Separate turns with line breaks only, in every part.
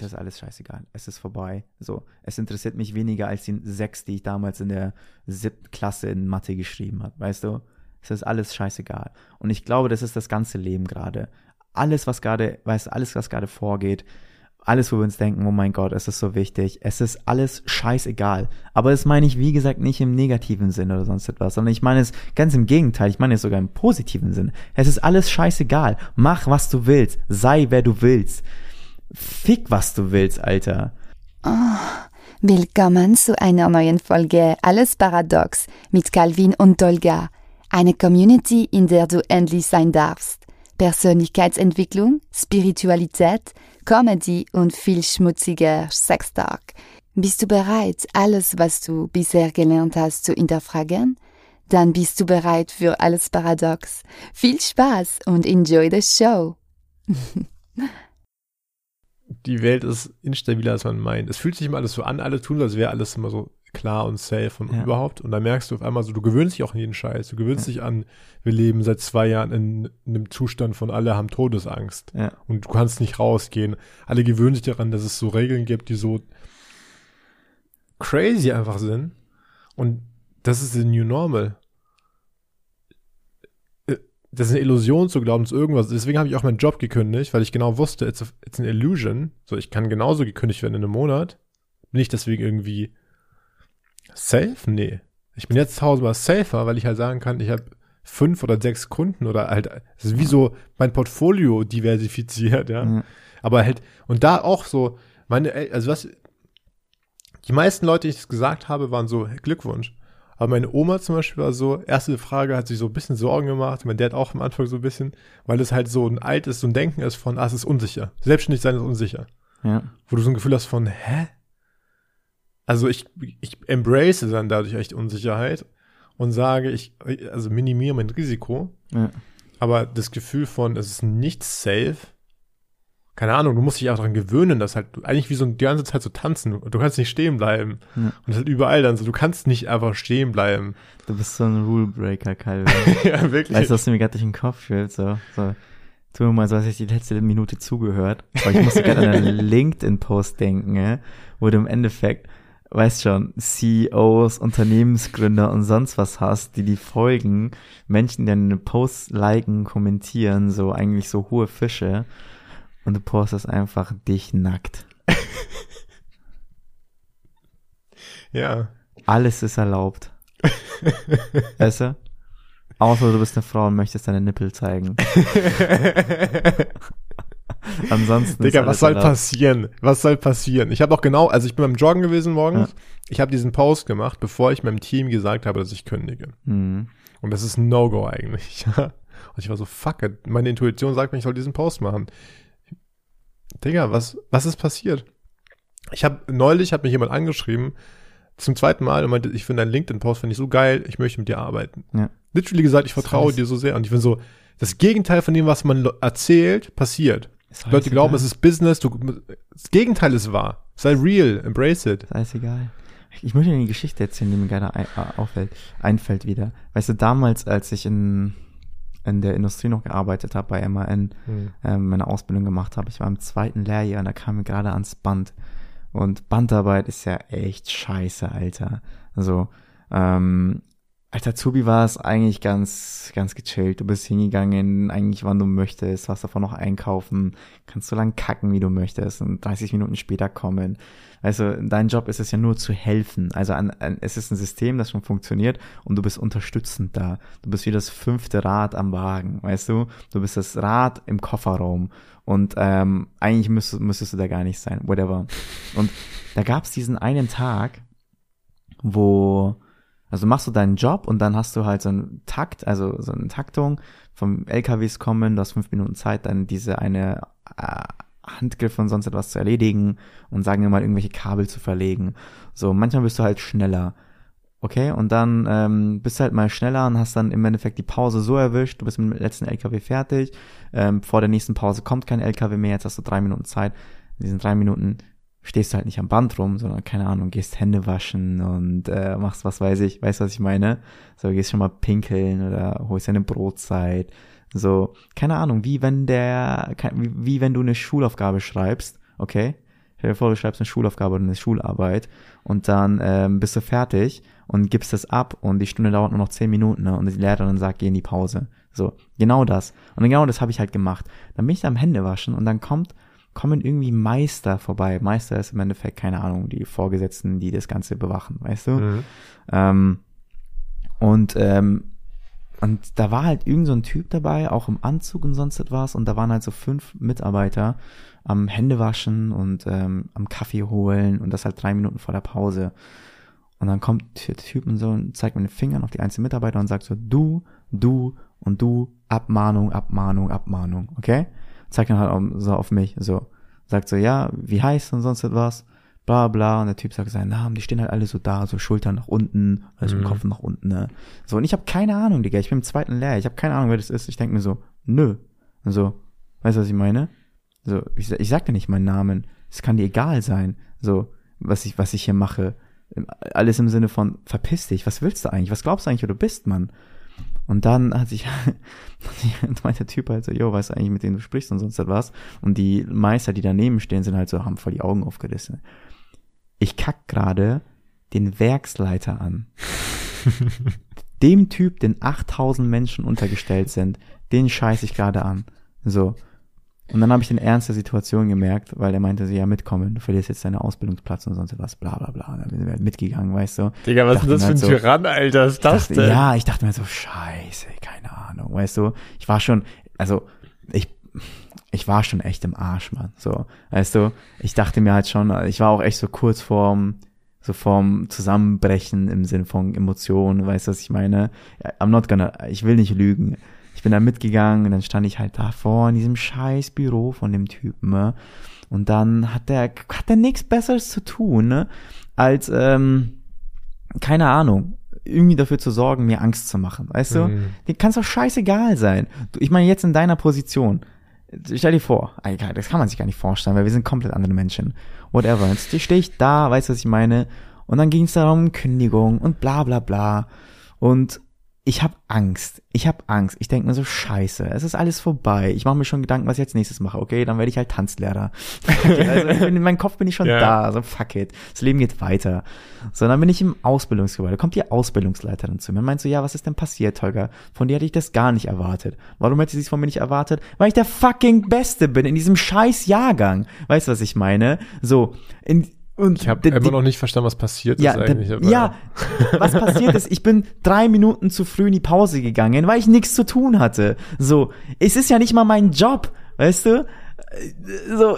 es ist alles scheißegal. Es ist vorbei. So, es interessiert mich weniger als die sechs, die ich damals in der siebten Klasse in Mathe geschrieben habe. Weißt du? Es ist alles scheißegal. Und ich glaube, das ist das ganze Leben gerade. Alles, was gerade, weißt du, alles, was gerade vorgeht, alles, wo wir uns denken, oh mein Gott, es ist so wichtig, es ist alles scheißegal. Aber das meine ich, wie gesagt, nicht im negativen Sinn oder sonst etwas, sondern ich meine es ganz im Gegenteil, ich meine es sogar im positiven Sinn. Es ist alles scheißegal. Mach, was du willst. Sei, wer du willst. Fick, was du willst, Alter.
Oh, willkommen zu einer neuen Folge Alles Paradox mit Calvin und Dolga. Eine Community, in der du endlich sein darfst. Persönlichkeitsentwicklung, Spiritualität, Comedy und viel schmutziger Sextalk. Bist du bereit, alles, was du bisher gelernt hast, zu hinterfragen? Dann bist du bereit für alles Paradox. Viel Spaß und enjoy the show.
Die Welt ist instabiler, als man meint. Es fühlt sich immer alles so an, alle tun, als wäre alles immer so klar und safe und
Ja.
überhaupt. Und dann merkst du auf einmal so, du gewöhnst dich auch an jeden Scheiß. Du gewöhnst
Ja.
dich an, wir leben seit zwei Jahren in, einem Zustand von alle haben Todesangst.
Ja.
Und du kannst nicht rausgehen. Alle gewöhnen sich daran, dass es so Regeln gibt, die so crazy einfach sind. Und das ist the new normal. Das ist eine Illusion zu glauben, zu irgendwas. Deswegen habe ich auch meinen Job gekündigt, weil ich genau wusste, it's, a, it's an illusion. So, ich kann genauso gekündigt werden in einem Monat. Bin ich deswegen irgendwie safe? Nee. Ich bin jetzt zu Hause mal safer, weil ich halt sagen kann, ich habe fünf oder sechs Kunden oder halt, es ist wie so mein Portfolio diversifiziert, ja.
Ja.
Aber halt, und da auch so, meine, also was, die meisten Leute, die ich das gesagt habe, waren so, Glückwunsch. Aber meine Oma zum Beispiel war so, erste Frage hat sich so ein bisschen Sorgen gemacht, mein Dad auch am Anfang so ein bisschen, weil es halt so ein altes, so ein Denken ist von, ah, es ist unsicher. Selbstständig sein ist unsicher.
Ja.
Wo du so ein Gefühl hast von, hä? Also ich, ich embrace dann dadurch echt Unsicherheit und sage, ich, also minimiere mein Risiko,
Ja.
aber das Gefühl von, es ist nicht safe, keine Ahnung, du musst dich auch daran gewöhnen, dass halt, du- eigentlich wie so die ganze Zeit so tanzen, du kannst nicht stehen bleiben.
Ja.
Und das ist halt überall dann so, du kannst nicht einfach stehen bleiben.
Du bist so ein Rule Breaker, Calvin.
ja, wirklich.
Weißt du, was mir gerade durch den Kopf fühlt? So, so. Tu mir mal so, als hätte ich die letzte Minute zugehört. Aber ich musste gerade an einen LinkedIn-Post denken, ja, wo du im Endeffekt, weißt schon, CEOs, Unternehmensgründer und sonst was hast, die die folgen, Menschen, die deine Posts liken, kommentieren, so eigentlich so hohe Fische. Und du postest einfach dich nackt.
ja.
Alles ist erlaubt. weißt du? Außer du bist eine Frau und möchtest deine Nippel zeigen. Ansonsten
Digga, was soll
erlaubt.
passieren? Was soll passieren? Ich habe auch genau, also ich bin beim Joggen gewesen morgens. Ich habe diesen Post gemacht, bevor ich meinem Team gesagt habe, dass ich kündige.
Mhm.
Und das ist ein No-Go eigentlich. Und ich war so, fuck it. Meine Intuition sagt mir, ich soll diesen Post machen. Digga, was, was ist passiert? Ich habe neulich hat mich jemand angeschrieben zum zweiten Mal und meinte, ich finde deinen LinkedIn-Post finde ich so geil, ich möchte mit dir arbeiten.
Ja.
Literally gesagt, ich vertraue dir so sehr. Und ich bin so, das Gegenteil von dem, was man erzählt, passiert. Leute glauben,
egal.
es ist Business, du, das Gegenteil ist wahr. Sei real, embrace it.
Ist alles egal. Ich möchte dir eine Geschichte erzählen, die mir gerade ein, äh, auffällt, einfällt wieder. Weißt du, damals, als ich in, in der Industrie noch gearbeitet habe, bei MAN, ähm, meine Ausbildung gemacht habe, ich war im zweiten Lehrjahr und da kam mir gerade ans Band. Und Bandarbeit ist ja echt scheiße, Alter. Also, ähm, als Azubi war es eigentlich ganz, ganz gechillt. Du bist hingegangen, eigentlich wann du möchtest, was davon noch einkaufen, kannst so lang kacken, wie du möchtest und 30 Minuten später kommen. Also dein Job ist es ja nur zu helfen. Also an, an, es ist ein System, das schon funktioniert und du bist unterstützend da. Du bist wie das fünfte Rad am Wagen, weißt du? Du bist das Rad im Kofferraum und ähm, eigentlich müsstest, müsstest du da gar nicht sein, whatever. Und da gab es diesen einen Tag, wo also machst du deinen Job und dann hast du halt so einen Takt, also so eine Taktung vom LKWs kommen, du hast fünf Minuten Zeit, dann diese eine äh, Handgriff und sonst etwas zu erledigen und sagen wir mal irgendwelche Kabel zu verlegen. So, manchmal bist du halt schneller. Okay, und dann ähm, bist du halt mal schneller und hast dann im Endeffekt die Pause so erwischt, du bist mit dem letzten LKW fertig, ähm, vor der nächsten Pause kommt kein LKW mehr, jetzt hast du drei Minuten Zeit. In diesen drei Minuten stehst du halt nicht am Band rum, sondern keine Ahnung, gehst Hände waschen und äh, machst was weiß ich, weißt du, was ich meine? So, gehst schon mal pinkeln oder holst eine Brotzeit. So, keine Ahnung, wie wenn der, wie, wenn du eine Schulaufgabe schreibst, okay? Stell dir vor, du schreibst eine Schulaufgabe oder eine Schularbeit und dann ähm, bist du fertig und gibst das ab und die Stunde dauert nur noch zehn Minuten ne? und die Lehrerin sagt, geh in die Pause. So, genau das. Und genau das habe ich halt gemacht. Dann bin ich da am Händewaschen und dann kommt, kommen irgendwie Meister vorbei. Meister ist im Endeffekt, keine Ahnung, die Vorgesetzten, die das Ganze bewachen, weißt du?
Mhm.
Ähm, und ähm, und da war halt irgend so ein Typ dabei, auch im Anzug und sonst etwas. Und da waren halt so fünf Mitarbeiter am Händewaschen und ähm, am Kaffee holen und das halt drei Minuten vor der Pause. Und dann kommt der Typ und so und zeigt mit den Fingern auf die einzelnen Mitarbeiter und sagt so, du, du und du, Abmahnung, Abmahnung, Abmahnung, okay? Zeigt dann halt so auf mich, so. Sagt so, ja, wie heißt und sonst etwas bla bla. Und der Typ sagt seinen Namen, die stehen halt alle so da, so Schultern nach unten, also mhm. Kopf nach unten, ne? So, und ich habe keine Ahnung, Digga, ich bin im zweiten Lehr, ich habe keine Ahnung, wer das ist. Ich denk mir so, nö. Und so, weißt du, was ich meine? So, ich, ich sag dir nicht meinen Namen. Es kann dir egal sein, so, was ich, was ich hier mache. Alles im Sinne von, verpiss dich, was willst du eigentlich? Was glaubst du eigentlich, wer du bist, Mann? Und dann hat sich, meinte der Typ halt so, jo, weißt du eigentlich, mit denen du sprichst und sonst was? Und die Meister, die daneben stehen, sind halt so, haben voll die Augen aufgerissen ich kack gerade den Werksleiter an. Dem Typ, den 8000 Menschen untergestellt sind, den scheiß ich gerade an. So. Und dann habe ich den Ernst der Situation gemerkt, weil er meinte, sie ja mitkommen, du verlierst jetzt deinen Ausbildungsplatz und sonst was, bla bla bla. dann bin ich halt mitgegangen, weißt du.
Digga, was ist das für ein halt so, Tyrann, Alter? Was ist das
dachte, denn? Ja, ich dachte mir so, scheiße, keine Ahnung, weißt du. Ich war schon, also ich ich war schon echt im Arsch, Mann. So, weißt du, ich dachte mir halt schon, ich war auch echt so kurz vorm, so vorm Zusammenbrechen im Sinn von Emotionen, weißt du, was ich meine? I'm not gonna, ich will nicht lügen. Ich bin da mitgegangen und dann stand ich halt da vor in diesem scheiß Büro von dem Typen, ne? Und dann hat der, hat der nichts Besseres zu tun, ne? Als, ähm, keine Ahnung, irgendwie dafür zu sorgen, mir Angst zu machen, weißt du? Mhm. Dir kann es doch scheißegal sein. Ich meine, jetzt in deiner Position Stell dir vor, das kann man sich gar nicht vorstellen, weil wir sind komplett andere Menschen. Whatever. Jetzt stehe ich da, weißt du, was ich meine? Und dann ging es darum, Kündigung und bla bla bla. Und ich habe Angst. Ich habe Angst. Ich denke mir so, scheiße, es ist alles vorbei. Ich mache mir schon Gedanken, was ich jetzt nächstes mache. Okay, dann werde ich halt Tanzlehrer. also in meinem Kopf bin ich schon ja. da. So, fuck it. Das Leben geht weiter. So, dann bin ich im Ausbildungsgebäude. Kommt die Ausbildungsleiterin zu mir und meint so, ja, was ist denn passiert, Holger? Von dir hätte ich das gar nicht erwartet. Warum hätte sie es von mir nicht erwartet? Weil ich der fucking Beste bin in diesem scheiß Jahrgang. Weißt du, was ich meine? So, in,
und ich habe immer noch nicht verstanden, was passiert
ja,
ist eigentlich.
Ja, was passiert ist, ich bin drei Minuten zu früh in die Pause gegangen, weil ich nichts zu tun hatte. So, es ist ja nicht mal mein Job, weißt du? So,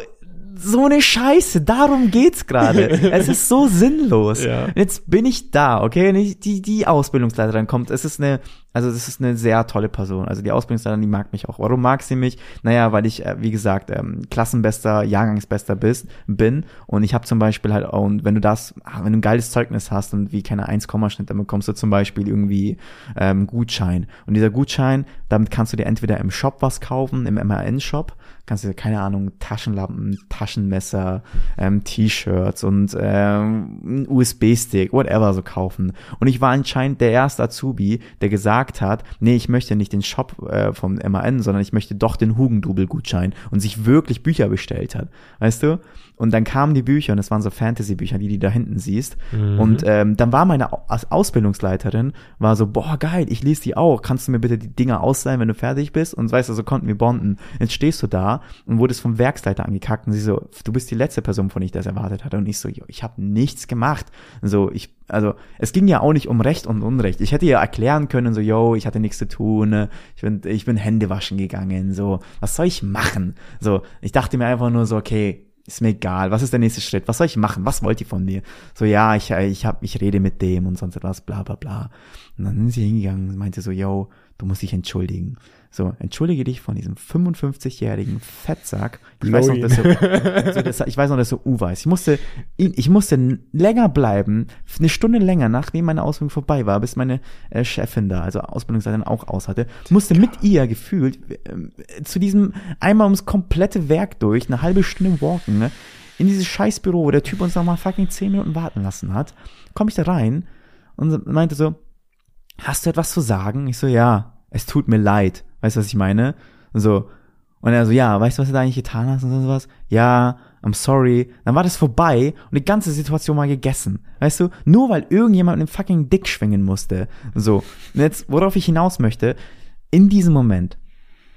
so eine Scheiße, darum geht's gerade. es ist so sinnlos. Ja. Jetzt bin ich da, okay? Und die, die Ausbildungsleiterin kommt, es ist eine also das ist eine sehr tolle Person. Also die Ausbildungsleiterin, die mag mich auch. Warum mag sie mich? Naja, weil ich, äh, wie gesagt, ähm, Klassenbester, Jahrgangsbester bist, bin. Und ich habe zum Beispiel halt, auch, und wenn du das, ah, wenn du ein geiles Zeugnis hast und wie keine 1, Schnitt, dann bekommst du zum Beispiel irgendwie ähm, Gutschein. Und dieser Gutschein, damit kannst du dir entweder im Shop was kaufen, im MRN-Shop, kannst du keine Ahnung, Taschenlampen, Taschenmesser, ähm, T-Shirts und ähm, USB-Stick, whatever so kaufen. Und ich war anscheinend der erste Azubi, der gesagt hat, nee, ich möchte nicht den Shop äh, vom MAN, sondern ich möchte doch den Hugendubel-Gutschein und sich wirklich Bücher bestellt hat. Weißt du? Und dann kamen die Bücher und es waren so Fantasy-Bücher, die du da hinten siehst. Mhm. Und ähm, dann war meine Ausbildungsleiterin, war so, boah, geil, ich lese die auch. Kannst du mir bitte die Dinger ausleihen, wenn du fertig bist? Und weißt du, so konnten wir bonden. Jetzt stehst du da und wurdest vom Werksleiter angekackt und sie so, du bist die letzte Person, von der ich das erwartet hatte. Und ich so, ich habe nichts gemacht. So, ich, also, es ging ja auch nicht um Recht und Unrecht. Ich hätte ja erklären können, so, yo, ich hatte nichts zu tun, ne? ich bin, ich bin Hände waschen gegangen, so, was soll ich machen? So, ich dachte mir einfach nur so, okay, ist mir egal, was ist der nächste Schritt, was soll ich machen, was wollt ihr von mir? So, ja, ich, ich hab, ich rede mit dem und sonst etwas, bla, bla, bla. Und dann sind sie hingegangen und meinte so, yo, du musst dich entschuldigen. So, entschuldige dich von diesem 55-jährigen Fettsack. Ich weiß, noch, dass er, so, dass, ich weiß noch, dass er U weiß. Ich musste, ich musste länger bleiben, eine Stunde länger, nachdem meine Ausbildung vorbei war, bis meine äh, Chefin da, also Ausbildungsleiterin auch aus hatte, musste mit ihr gefühlt äh, zu diesem einmal ums komplette Werk durch, eine halbe Stunde walken, ne, in dieses Scheißbüro, wo der Typ uns noch mal fucking zehn Minuten warten lassen hat, komme ich da rein und meinte so, hast du etwas zu sagen? Ich so, ja, es tut mir leid. Weißt du, was ich meine? So. Und er so, ja, weißt du, was du da eigentlich getan hast und sowas? Ja, I'm sorry, dann war das vorbei und die ganze Situation war gegessen. Weißt du, nur weil irgendjemand mit einem fucking Dick schwingen musste. So, und jetzt, worauf ich hinaus möchte, in diesem Moment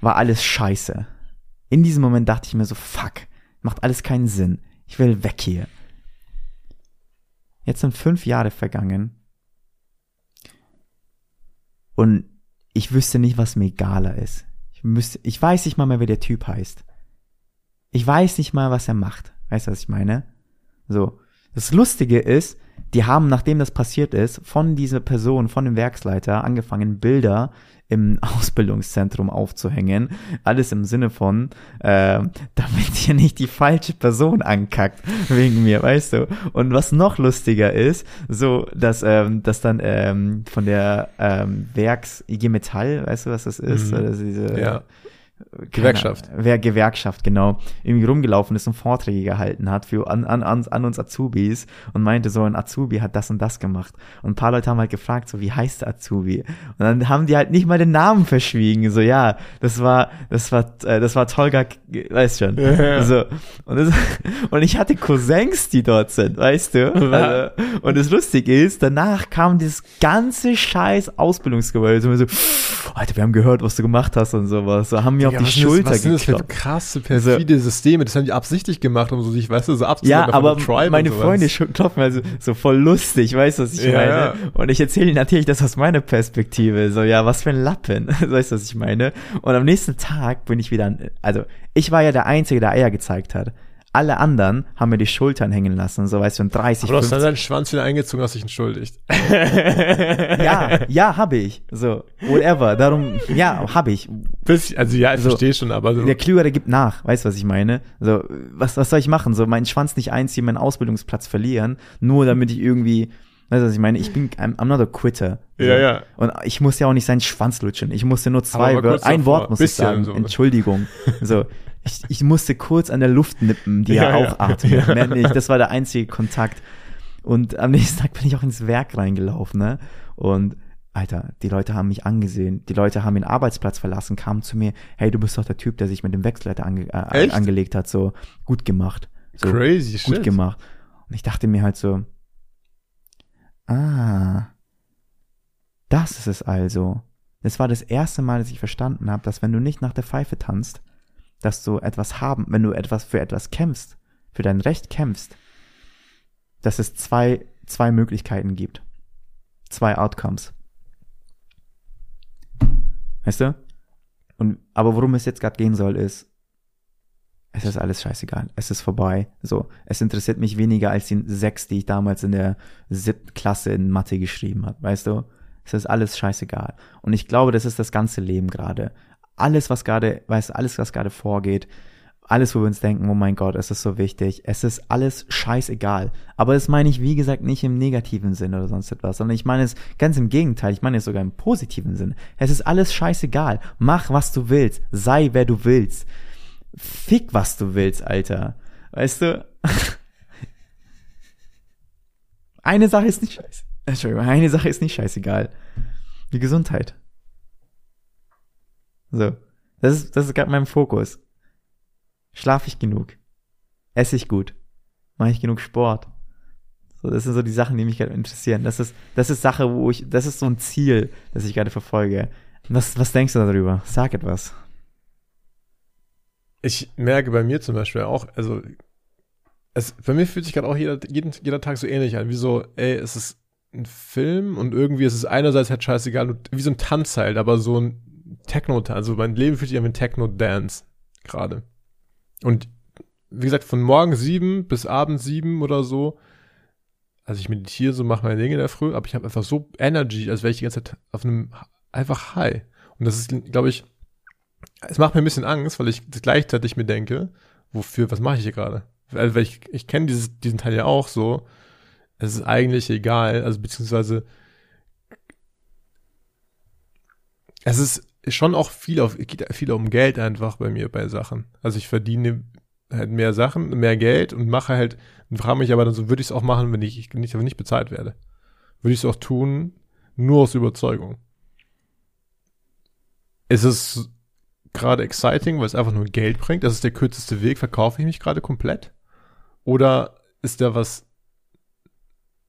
war alles scheiße. In diesem Moment dachte ich mir so, fuck, macht alles keinen Sinn. Ich will weg hier. Jetzt sind fünf Jahre vergangen. Und ich wüsste nicht, was mir egaler ist. Ich müsste, ich weiß nicht mal mehr, wer der Typ heißt. Ich weiß nicht mal, was er macht. Weißt du, was ich meine? So. Das Lustige ist, die haben, nachdem das passiert ist, von dieser Person, von dem Werksleiter angefangen, Bilder im Ausbildungszentrum aufzuhängen. Alles im Sinne von, äh, damit hier nicht die falsche Person ankackt wegen mir, weißt du. Und was noch lustiger ist, so, dass, ähm, dass dann ähm, von der ähm, Werks IG Metall, weißt du, was das ist?
Mhm.
Also diese,
Ja. Gewerkschaft.
Wer Gewerkschaft, genau. Irgendwie rumgelaufen ist und Vorträge gehalten hat für an, an, an, an uns Azubis und meinte so, ein Azubi hat das und das gemacht. Und ein paar Leute haben halt gefragt, so, wie heißt der Azubi? Und dann haben die halt nicht mal den Namen verschwiegen. So, ja, das war, das war, äh, das war Tolga, weißt schon.
Ja, ja.
So. Und, das, und ich hatte Cousins, die dort sind, weißt du? Also, und das Lustige ist, danach kam dieses ganze scheiß Ausbildungsgebäude. So, so, Alter, wir haben gehört, was du gemacht hast und sowas. So, haben mir
Ja,
die Schulter
Was sind das für krasse, perfide Systeme? Das haben die absichtlich gemacht, um so sich, weißt du, so abzuholen.
Ja, aber meine. Freunde klopfen also so voll lustig, weißt du, was ich
Ja,
meine?
ja.
Und ich erzähle ihnen natürlich das aus meiner Perspektive. So, ja, was für ein Lappen, weißt du, was ich meine? Und am nächsten Tag bin ich wieder, an, also ich war ja der Einzige, der Eier gezeigt hat. Alle anderen haben mir die Schultern hängen lassen, so weißt du, und 30,
Aber du hast dann
50.
deinen Schwanz wieder eingezogen, hast dich entschuldigt.
Ja, ja, habe ich. So, whatever. Darum, ja, habe ich.
Bisschen, also ja, ich
So.
verstehe schon, aber so.
Der Klügere gibt nach, weißt du, was ich meine? So, was, was soll ich machen? So, meinen Schwanz nicht einziehen, meinen Ausbildungsplatz verlieren, nur damit ich irgendwie, weißt du, was ich meine? Ich bin, I'm, I'm not a quitter. So.
Ja, ja.
Und ich muss ja auch nicht seinen Schwanz lutschen. Ich musste nur zwei Wörter, ein
davor.
Wort muss ich
Bisschen
sagen.
so.
Entschuldigung. So, ich, ich musste kurz an der Luft nippen, die
Ja,
er
ja.
auch atmet.
Ja.
Mehr nicht. Das war der einzige Kontakt. Und am nächsten Tag bin ich auch ins Werk reingelaufen, ne? Und Alter, die Leute haben mich angesehen, die Leute haben den Arbeitsplatz verlassen, kamen zu mir, hey, du bist doch der Typ, der sich mit dem Wechselleiter ange äh, angelegt hat, so gut gemacht. So
Crazy
gut
shit.
gemacht. Und ich dachte mir halt so, ah, das ist es also. Es war das erste Mal, dass ich verstanden habe, dass wenn du nicht nach der Pfeife tanzt, dass du etwas haben, wenn du etwas für etwas kämpfst, für dein Recht kämpfst, dass es zwei, zwei Möglichkeiten gibt. Zwei Outcomes. Weißt du? Und, aber worum es jetzt gerade gehen soll, ist, es ist alles scheißegal. Es ist vorbei. So, es interessiert mich weniger als die sechs, die ich damals in der siebten Klasse in Mathe geschrieben habe. Weißt du? Es ist alles scheißegal. Und ich glaube, das ist das ganze Leben gerade. Alles, was gerade, weißt du, alles, was gerade vorgeht, alles, wo wir uns denken, oh mein Gott, es ist so wichtig, es ist alles scheißegal. Aber das meine ich, wie gesagt, nicht im negativen Sinn oder sonst etwas, sondern ich meine es ganz im Gegenteil, ich meine es sogar im positiven Sinn. Es ist alles scheißegal. Mach, was du willst. Sei, wer du willst. Fick, was du willst, Alter. Weißt du? Eine Sache ist nicht scheiße. Entschuldigung, eine Sache ist nicht scheißegal. Die Gesundheit. So. Das ist, das ist gerade mein Fokus. Schlaf ich genug? Esse ich gut? Mache ich genug Sport? So, das sind so die Sachen, die mich gerade interessieren. Das ist, das ist Sache, wo ich, das ist so ein Ziel, das ich gerade verfolge. Was, was denkst du darüber? Sag etwas.
Ich merke bei mir zum Beispiel auch, also es, bei mir fühlt sich gerade auch jeder, jeden, jeder Tag so ähnlich an, wie so, ey, es ist ein Film und irgendwie ist es einerseits halt scheißegal, wie so ein Tanz halt, aber so ein Techno-Tanz, also mein Leben fühlt sich an wie Techno-Dance gerade. Und wie gesagt, von morgen sieben bis abends sieben oder so, also ich meditiere so, mache meine Dinge in der Früh, aber ich habe einfach so Energy, als wäre ich die ganze Zeit auf einem einfach High. Und das ist, glaube ich, es macht mir ein bisschen Angst, weil ich gleichzeitig mir denke, wofür, was mache ich hier gerade? Also, weil ich, ich kenne diesen Teil ja auch so, es ist eigentlich egal, also beziehungsweise es ist schon auch viel auf, geht viel um Geld einfach bei mir bei Sachen. Also ich verdiene halt mehr Sachen, mehr Geld und mache halt, und frage mich aber dann so, würde ich es auch machen, wenn ich nicht, wenn nicht bezahlt werde? Würde ich es auch tun, nur aus Überzeugung. Ist es gerade exciting, weil es einfach nur Geld bringt? Das ist der kürzeste Weg, verkaufe ich mich gerade komplett? Oder ist da was,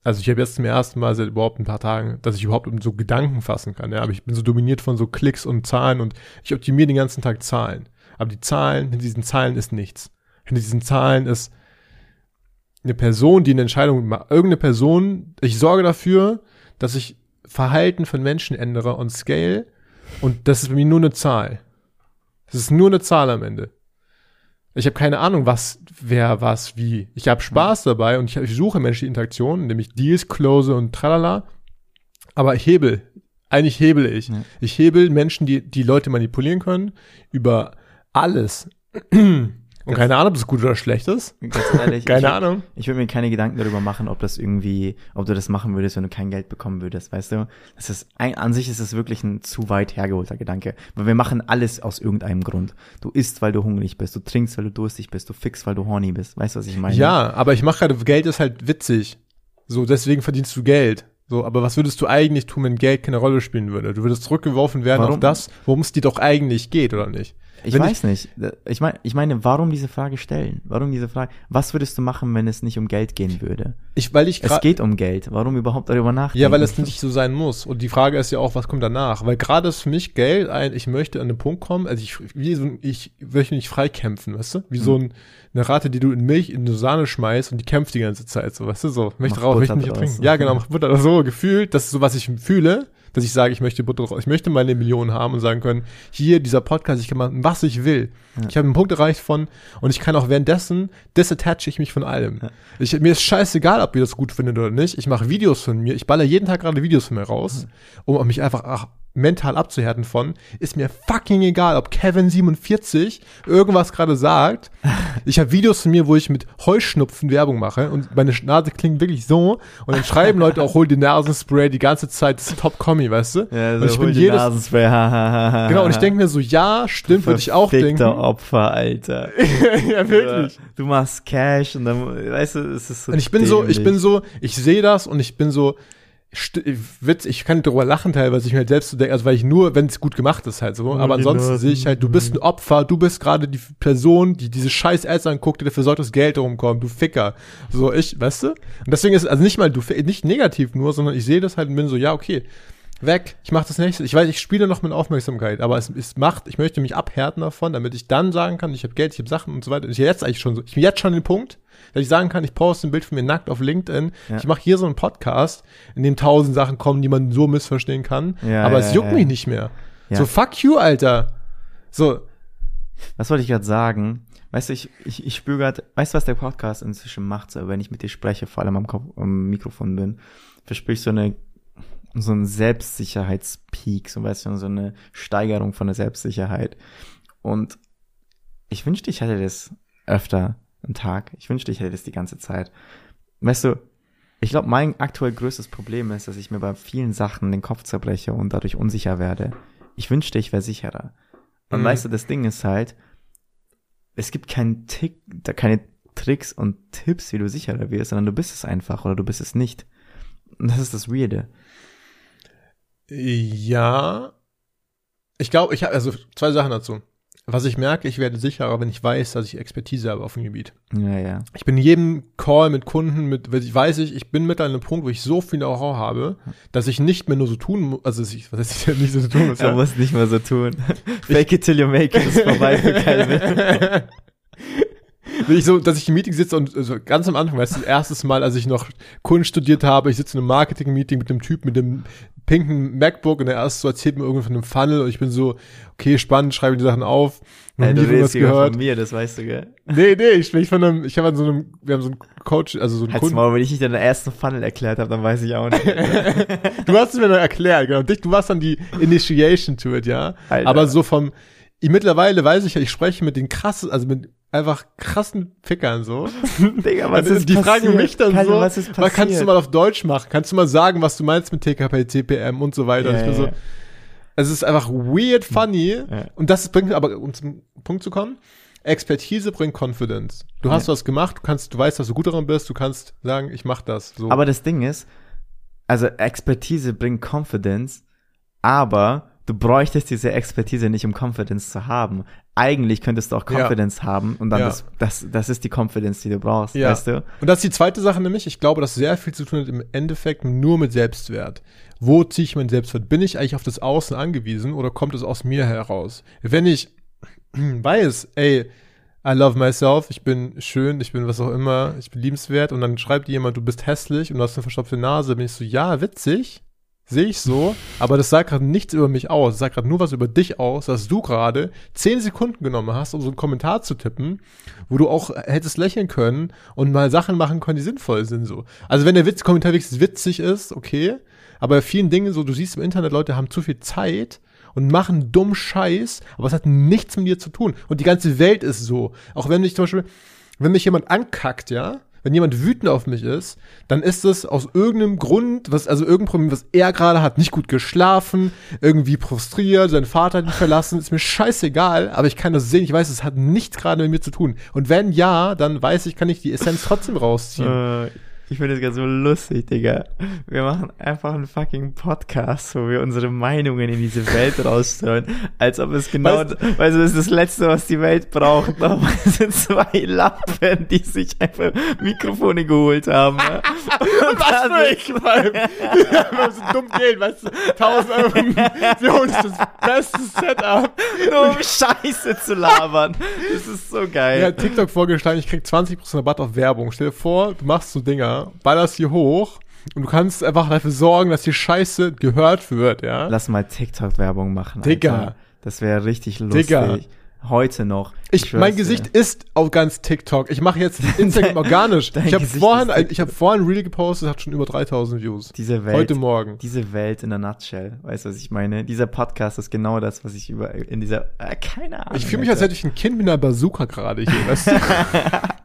also ich habe jetzt zum ersten Mal seit überhaupt ein paar Tagen, dass ich überhaupt so Gedanken fassen kann, ja, aber ich bin so dominiert von so Klicks und Zahlen und ich optimiere den ganzen Tag Zahlen. Aber die Zahlen, hinter diesen Zahlen ist nichts. Hinter diesen Zahlen ist eine Person, die eine Entscheidung macht, irgendeine Person, ich sorge dafür, dass ich Verhalten von Menschen ändere und Scale und das ist bei mir nur eine Zahl. Das ist nur eine Zahl am Ende. Ich habe keine Ahnung, was, wer, was, wie. Ich habe Spaß dabei und ich, ich suche menschliche Interaktionen, nämlich Deals, Close und tralala. Aber ich hebel. Eigentlich hebel ich. Ja. Ich hebel Menschen, die die Leute manipulieren können, über alles. Und keine Ahnung, ob das gut oder schlecht ist.
Ganz ehrlich.
keine
ich,
Ahnung.
Ich würde mir keine Gedanken darüber machen, ob das irgendwie, ob du das machen würdest, wenn du kein Geld bekommen würdest, weißt du? Das ist, ein, an sich ist es wirklich ein zu weit hergeholter Gedanke. Weil wir machen alles aus irgendeinem Grund. Du isst, weil du hungrig bist, du trinkst, weil du durstig bist, du fixst, weil du horny bist. Weißt du, was ich meine?
Ja, aber ich mache gerade, Geld ist halt witzig. So, deswegen verdienst du Geld. So, aber was würdest du eigentlich tun, wenn Geld keine Rolle spielen würde? Du würdest zurückgeworfen werden Warum? auf das, worum es dir doch eigentlich geht, oder nicht?
Ich wenn weiß ich, nicht. Ich meine, ich meine, warum diese Frage stellen? Warum diese Frage? Was würdest du machen, wenn es nicht um Geld gehen würde?
Ich, weil ich
Es geht um Geld. Warum überhaupt darüber nachdenken?
Ja, weil es nicht so sein muss. Und die Frage ist ja auch, was kommt danach? Weil gerade ist für mich Geld ein, ich möchte an den Punkt kommen, also ich, wie so, ich möchte nicht freikämpfen, weißt du? Wie hm. so ein, eine Rate, die du in Milch in eine Sahne schmeißt und die kämpft die ganze Zeit, so, weißt du, so. Möchte raus, möchte nicht trinken. Ja, genau, mach Butter so gefühlt, das ist so, was ich fühle dass ich sage, ich möchte Butter ich möchte meine Millionen haben und sagen können, hier, dieser Podcast, ich kann machen, was ich will. Ja. Ich habe einen Punkt erreicht von, und ich kann auch währenddessen, disattache ich mich von allem. Ja. Ich, mir ist scheißegal, ob ihr das gut findet oder nicht. Ich mache Videos von mir, ich baller jeden Tag gerade Videos von mir raus, um mich einfach ach, mental abzuhärten von, ist mir fucking egal, ob Kevin47 irgendwas gerade sagt. Ich habe Videos von mir, wo ich mit Heuschnupfen Werbung mache und meine Nase klingt wirklich so und dann schreiben Leute auch, hol die Nasenspray die ganze Zeit, das ist Top-Kommi, weißt du?
Ja,
so,
und ich bin jedes, Nasenspray,
Genau, und ich denke mir so, ja, stimmt, würde ich auch denken.
Opfer, Alter.
ja, wirklich.
Du machst Cash und dann, weißt du, es ist so
Und ich bin dämlich. so, ich bin so, ich sehe das und ich bin so, Witz, ich kann darüber lachen teilweise, ich mir halt selbst so denke, also weil ich nur, wenn es gut gemacht ist halt so, oh, aber ansonsten genau. sehe ich halt, du bist ein Opfer, du bist gerade die Person, die diese scheiß Ads anguckt, die dafür sorgt, dass Geld rumkommt, du Ficker. So, ich, weißt du? Und deswegen ist es also nicht mal, du, nicht negativ nur, sondern ich sehe das halt und bin so, ja, okay, weg, ich mache das nächste. Ich weiß, ich spiele noch mit Aufmerksamkeit, aber es, es macht, ich möchte mich abhärten davon, damit ich dann sagen kann, ich habe Geld, ich habe Sachen und so weiter. Ich jetzt eigentlich schon so, ich bin jetzt schon den Punkt, dass ich sagen kann, ich poste ein Bild von mir nackt auf LinkedIn. Ja. Ich mache hier so einen Podcast, in dem tausend Sachen kommen, die man so missverstehen kann. Ja, aber ja, es juckt mich nicht mehr. So fuck you, Alter. So.
Was wollte ich gerade sagen? Weißt du, ich, ich, ich spüre gerade, weißt du, was der Podcast inzwischen macht, so, wenn ich mit dir spreche, vor allem am, Kopf, am Mikrofon bin, verspüre ich so eine so ein Selbstsicherheitspeak, so weißt du, so eine Steigerung von der Selbstsicherheit. Und ich wünschte, ich hätte das öfter einen Tag. Ich wünschte, ich hätte das die ganze Zeit. Weißt du, ich glaube, mein aktuell größtes Problem ist, dass ich mir bei vielen Sachen den Kopf zerbreche und dadurch unsicher werde. Ich wünschte, ich wäre sicherer. Und mhm. weißt du, das Ding ist halt, es gibt keinen Tick, keine Tricks und Tipps, wie du sicherer wirst, sondern du bist es einfach oder du bist es nicht. Und das ist das Weirde.
Ja. Ich glaube, ich habe also zwei Sachen dazu. Was ich merke, ich werde sicherer, wenn ich weiß, dass ich Expertise habe auf dem Gebiet.
Ja, ja.
Ich bin in jedem Call mit Kunden, mit, weiß ich, ich bin mit an einem Punkt, wo ich so viel Know-how habe, dass ich nicht mehr nur so tun muss, also ich, was heißt ich nicht so tun muss.
Er ja. muss nicht mehr so tun. Fake it till you make it ist vorbei für Calvin.
Wenn ich so, dass ich im Meeting sitze und so ganz am Anfang, weißt du, das erste Mal, als ich noch Kunst studiert habe, ich sitze in einem Marketing-Meeting mit dem Typ mit dem pinken MacBook und er erst so erzählt mir irgendwie von einem Funnel und ich bin so, okay, spannend, schreibe die Sachen auf.
Hey, du was gehört. von mir, das weißt du, gell?
Nee, nee, ich spreche von einem, ich habe an so einem, wir haben so einen Coach, also so einen
Halt's Kunden. Mal, wenn ich nicht den ersten Funnel erklärt habe, dann weiß ich auch nicht.
du hast es mir dann erklärt, genau. Dich, du warst dann die Initiation to it, ja? Alter. Aber so vom, ich, mittlerweile weiß ich ja, ich spreche mit den krassen, also mit einfach krassen Fickern so.
Digga, was
also,
ist
Die
passiert?
fragen mich dann
Keine,
so,
was ist passiert?
kannst du mal auf Deutsch machen? Kannst du mal sagen, was du meinst mit TKP, CPM und so weiter?
Ja,
ich bin
ja,
so, es ist einfach weird funny
Ja.
und das bringt aber, um zum Punkt zu kommen, Expertise bringt Confidence. Du hast was gemacht, du kannst, du weißt, dass du gut daran bist, du kannst sagen, ich mach das. So.
Aber das Ding ist, also Expertise bringt Confidence, aber du bräuchtest diese Expertise nicht, um Confidence zu haben. Eigentlich könntest du auch Confidence ja. haben und dann ja. das, das, das ist die Confidence, die du brauchst, ja. weißt du?
Und das ist die zweite Sache nämlich. Ich glaube, dass sehr viel zu tun hat im Endeffekt nur mit Selbstwert. Wo ziehe ich meinen Selbstwert? Bin ich eigentlich auf das Außen angewiesen oder kommt es aus mir heraus? Wenn ich weiß, ey, I love myself, ich bin schön, ich bin was auch immer, ich bin liebenswert und dann schreibt jemand, du bist hässlich und du hast eine verstopfte Nase, bin ich so, ja, witzig, sehe ich so, aber das sagt gerade nichts über mich aus, das sagt gerade nur was über dich aus, dass du gerade zehn Sekunden genommen hast, um so einen Kommentar zu tippen, wo du auch hättest lächeln können und mal Sachen machen können, die sinnvoll sind so. Also wenn der Witz Kommentar wirklich witzig ist, okay, aber vielen Dingen so, du siehst im Internet, Leute haben zu viel Zeit und machen dumm Scheiß, aber es hat nichts mit dir zu tun. Und die ganze Welt ist so. Auch wenn mich zum Beispiel, wenn mich jemand ankackt, ja, wenn jemand wütend auf mich ist, dann ist es aus irgendeinem Grund, was, also irgendein Problem, was er gerade hat, nicht gut geschlafen, irgendwie frustriert, sein Vater hat ihn verlassen, ist mir scheißegal, aber ich kann das sehen, ich weiß, es hat nichts gerade mit mir zu tun. Und wenn ja, dann weiß ich, kann ich die Essenz trotzdem rausziehen.
Äh, ich finde es ganz so lustig, Digga. Wir machen einfach einen fucking Podcast, wo wir unsere Meinungen in diese Welt rausstreuen, als ob es genau, weißt, du, das ist das Letzte, was die Welt braucht. Nochmal sind zwei Lappen, die sich einfach Mikrofone geholt haben. Ja.
was für ich, weil wir so dumm gehen, weißt du, 1000 Euro, wir holen uns das beste Setup.
Nur um Scheiße zu labern. Das ist so geil.
Ja, TikTok vorgeschlagen, ich krieg 20% Rabatt auf Werbung. Stell dir vor, du machst so Dinger, ballerst hier hoch und du kannst einfach dafür sorgen, dass die Scheiße gehört wird, ja.
Lass mal TikTok-Werbung machen.
Digga. Alter.
Das wäre richtig lustig. Digga. Heute noch.
Ich, ich mein Gesicht dir. ist auch ganz TikTok. Ich mache jetzt Instagram organisch. ich habe vorhin, ich habe vorhin ein Reel gepostet, hat schon über 3000 Views.
Diese Welt.
Heute Morgen.
Diese Welt in der Nutshell. Weißt du, was ich meine? Dieser Podcast ist genau das, was ich über, in dieser, äh, keine Ahnung.
Ich fühle mich, als hätte ich ein Kind mit einer Bazooka gerade hier, weißt du?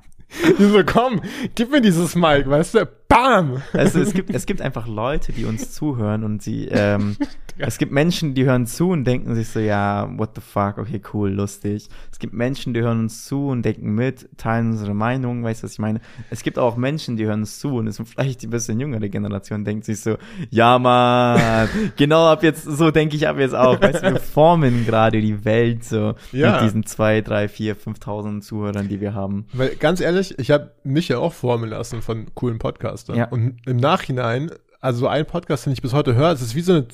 Die so, komm, gib mir dieses Mic, weißt du? Bam!
Also es gibt, es gibt einfach Leute, die uns zuhören und sie, ähm, es gibt Menschen, die hören zu und denken sich so, ja, what the fuck, okay, cool, lustig. Es gibt Menschen, die hören uns zu und denken mit, teilen unsere Meinung, weißt du, was ich meine? Es gibt auch Menschen, die hören uns zu und es ist vielleicht die bisschen jüngere Generation, denkt sich so, ja, man, genau ab jetzt, so denke ich ab jetzt auch, weißt du, wir formen gerade die Welt so ja. mit diesen zwei, drei, vier, fünftausend Zuhörern, die wir haben.
Weil, ganz ehrlich, ich habe mich ja auch formen lassen von coolen Podcasts. Podcaster. Ja. Und im Nachhinein, also ein Podcast, den ich bis heute höre, es ist wie so eine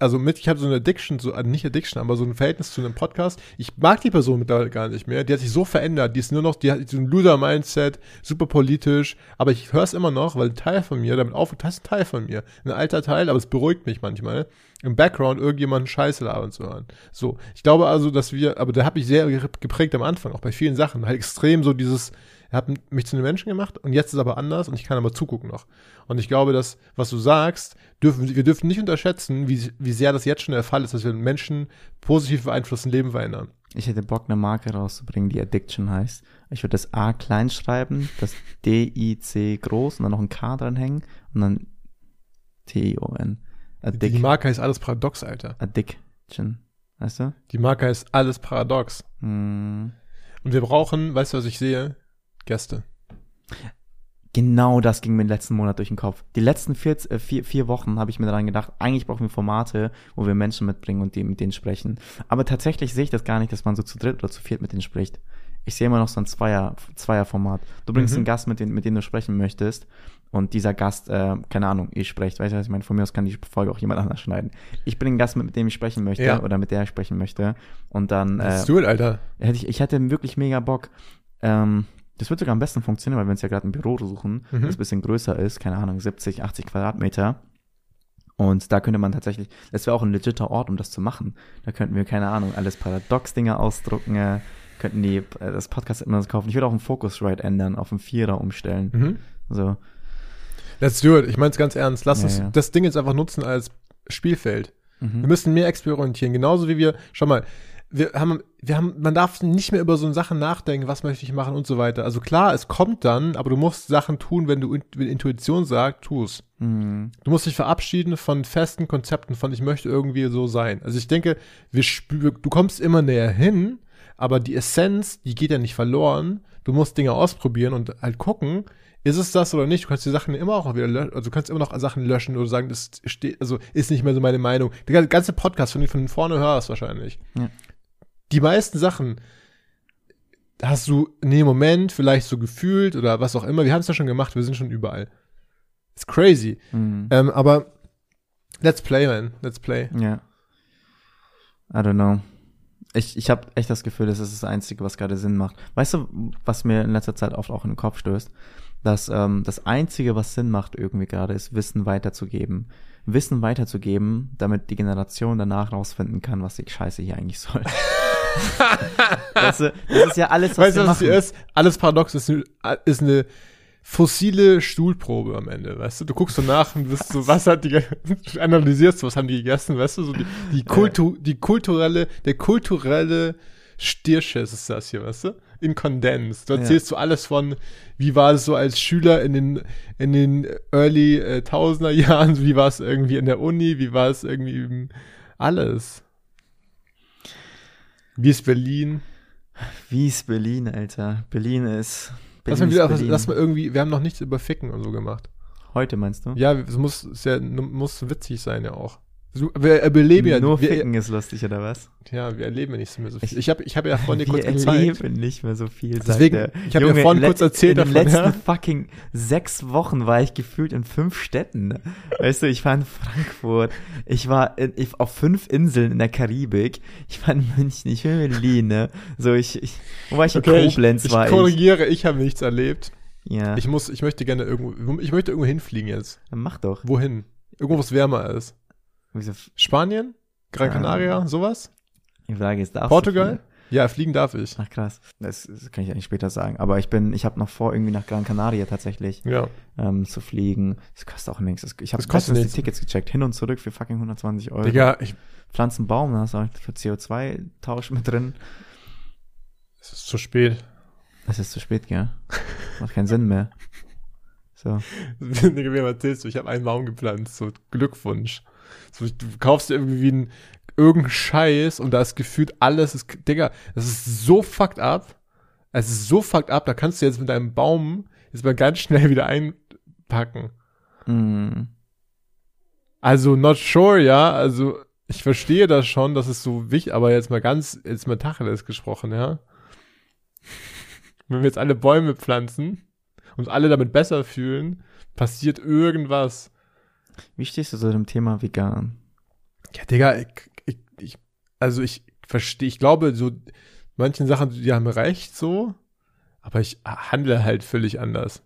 also mit, ich habe so eine Addiction, so also nicht Addiction, aber so ein Verhältnis zu einem Podcast. Ich mag die Person mittlerweile gar nicht mehr. Die hat sich so verändert. Die ist nur noch, die hat so ein Loser-Mindset, super politisch. Aber ich höre es immer noch, weil ein Teil von mir damit auf, das ist ein Teil von mir. Ein alter Teil, aber es beruhigt mich manchmal, im Background irgendjemanden Scheiße labern zu hören. So, ich glaube also, dass wir, aber da habe ich sehr geprägt am Anfang, auch bei vielen Sachen, halt extrem so dieses, er hat mich zu einem Menschen gemacht und jetzt ist aber anders und ich kann aber zugucken noch. Und ich glaube, dass, was du sagst, dürfen, wir dürfen nicht unterschätzen, wie, wie sehr das jetzt schon der Fall ist, dass wir Menschen positiv beeinflussen, Leben verändern.
Ich hätte Bock, eine Marke rauszubringen, die Addiction heißt. Ich würde das A klein schreiben, das D-I-C groß und dann noch ein K dranhängen und dann T-I-O-N.
Addic Die Marke heißt alles paradox, Alter.
Addiction. Weißt du?
Die Marke heißt alles paradox.
Mm.
Und wir brauchen, weißt du, was ich sehe? Gäste.
Genau das ging mir den letzten Monat durch den Kopf. Die letzten vier, äh, vier, vier Wochen habe ich mir daran gedacht, eigentlich brauchen wir Formate, wo wir Menschen mitbringen und die mit denen sprechen. Aber tatsächlich sehe ich das gar nicht, dass man so zu dritt oder zu viert mit denen spricht. Ich sehe immer noch so ein Zweier, Zweierformat. Du bringst mhm. einen Gast, mit dem, mit dem du sprechen möchtest. Und dieser Gast, äh, keine Ahnung, ich spreche, weißt du, was ich meine? Von mir aus kann die Folge auch jemand anders schneiden. Ich bin ein Gast, mit dem ich sprechen möchte ja. oder mit der ich sprechen möchte. Und dann.
Äh, Let's do it, Alter.
Hätte ich, ich hätte wirklich mega Bock. Ähm, das wird sogar am besten funktionieren, weil wir uns ja gerade ein Büro suchen, mhm. das ein bisschen größer ist, keine Ahnung, 70, 80 Quadratmeter. Und da könnte man tatsächlich, das wäre auch ein legitter Ort, um das zu machen. Da könnten wir, keine Ahnung, alles Paradox-Dinge ausdrucken, äh, könnten die, äh, das Podcast immer kaufen. Ich würde auch einen Focusrite ändern, auf einen Vierer umstellen. Mhm. So.
Let's do it. Ich meine es ganz ernst. Lass ja, uns ja. das Ding jetzt einfach nutzen als Spielfeld. Mhm. Wir müssen mehr experimentieren. Genauso wie wir, schau mal, wir haben, wir haben, man darf nicht mehr über so Sachen nachdenken, was möchte ich machen und so weiter. Also klar, es kommt dann, aber du musst Sachen tun, wenn du wenn Intuition sagt, tu's. Mhm. Du musst dich verabschieden von festen Konzepten, von ich möchte irgendwie so sein. Also ich denke, wir spür, du kommst immer näher hin, aber die Essenz, die geht ja nicht verloren. Du musst Dinge ausprobieren und halt gucken, ist es das oder nicht? Du kannst die Sachen immer auch wieder löschen, also du kannst immer noch Sachen löschen oder sagen, das steht, also ist nicht mehr so meine Meinung. Der ganze Podcast, von dem von vorne hörst wahrscheinlich.
Ja.
Die meisten Sachen hast du in dem Moment vielleicht so gefühlt oder was auch immer. Wir haben es ja schon gemacht, wir sind schon überall. Ist crazy.
Mhm.
Ähm, aber let's play, man. Let's play.
Ja. I don't know. Ich, ich habe echt das Gefühl, das ist das Einzige, was gerade Sinn macht. Weißt du, was mir in letzter Zeit oft auch in den Kopf stößt? Dass ähm, das Einzige, was Sinn macht irgendwie gerade, ist Wissen weiterzugeben. Wissen weiterzugeben, damit die Generation danach rausfinden kann, was die Scheiße hier eigentlich soll. weißt du, das ist ja alles, was
Weißt
wir
du, was
machen.
hier ist? Alles paradox ist, ist eine fossile Stuhlprobe am Ende, weißt du? Du guckst so nach und bist so, was hat die, analysierst, was haben die gegessen, weißt du? So die, die, Kultu, die kulturelle, der kulturelle Stierschiss ist das hier, weißt du? In Kondens. Du
Ja.
erzählst so alles von, wie war es so als Schüler in den, in den early äh, Tausender Jahren, wie war es irgendwie in der Uni, wie war es irgendwie im, alles. Wie ist Berlin?
Wie ist Berlin, Alter? Berlin ist.
Lass mal wieder,
Berlin.
lass mal irgendwie, wir haben noch nichts über Ficken und so gemacht.
Heute meinst du?
Ja, es muss, es ja, muss witzig sein ja auch. So, Wir erleben ja,
Nur
wir,
Ficken ist lustig, oder was?
ja, wir erleben ja nicht mehr so viel.
Ich-
Ich habe ich hab ja vorhin
Wir
kurz gezeigt.
erleben nicht mehr so viel.
Deswegen,
sagt er.
ich hab ja vorhin kurz erzählt
In den
davon,
letzten
ja.
fucking sechs Wochen war ich gefühlt in fünf Städten. Weißt du, ich war in Frankfurt, ich war in, ich, auf fünf Inseln in der Karibik, ich war in München, ich war in Berlin, ne? So, ich, ich wo war ich in
Okay, ich,
Koblenz
ich
war ich.
korrigiere, ich habe nichts erlebt.
Ja,
Ich muss, ich möchte gerne irgendwo, ich möchte irgendwo hinfliegen jetzt.
dann mach doch.
Wohin? Irgendwo, wo es wärmer ist. Spanien? Gran. Canaria? Sowas?
die Frage ist, darfst
Portugal? Ja, fliegen darf ich.
Ach krass, das, das kann ich eigentlich später sagen. Aber ich bin, ich habe noch vor, irgendwie nach Gran Canaria tatsächlich
Ja.
ähm, zu fliegen. Das kostet auch nichts. Ich habe letztens die. Tickets gecheckt, hin und zurück für fucking 120 Euro.
Digga, ich,
Pflanzen Baum, da hast du auch für CO2-Tausch mit drin.
es ist zu spät.
Es ist zu spät, gell? Macht keinen Sinn mehr. So.
Digga, wem erzählst du? Ich habe einen Baum gepflanzt. So, Glückwunsch. So, du kaufst dir irgendwie einen, irgendeinen Scheiß und da ist gefühlt alles, ist, Digga, das ist so fucked up. Es ist so fucked up, da kannst du jetzt mit deinem Baum jetzt mal ganz schnell wieder einpacken.
Mm.
Also, not sure, ja, also, ich verstehe das schon, das ist so wichtig, aber jetzt mal ganz, jetzt mal Tacheles gesprochen, ja. Wenn wir jetzt alle Bäume pflanzen und alle damit besser fühlen, passiert irgendwas.
Wie stehst du zu dem Thema vegan?
Ja, Digga, ich, ich, ich also ich verstehe, ich glaube, so manchen Sachen, die haben recht so, aber ich handle halt völlig anders.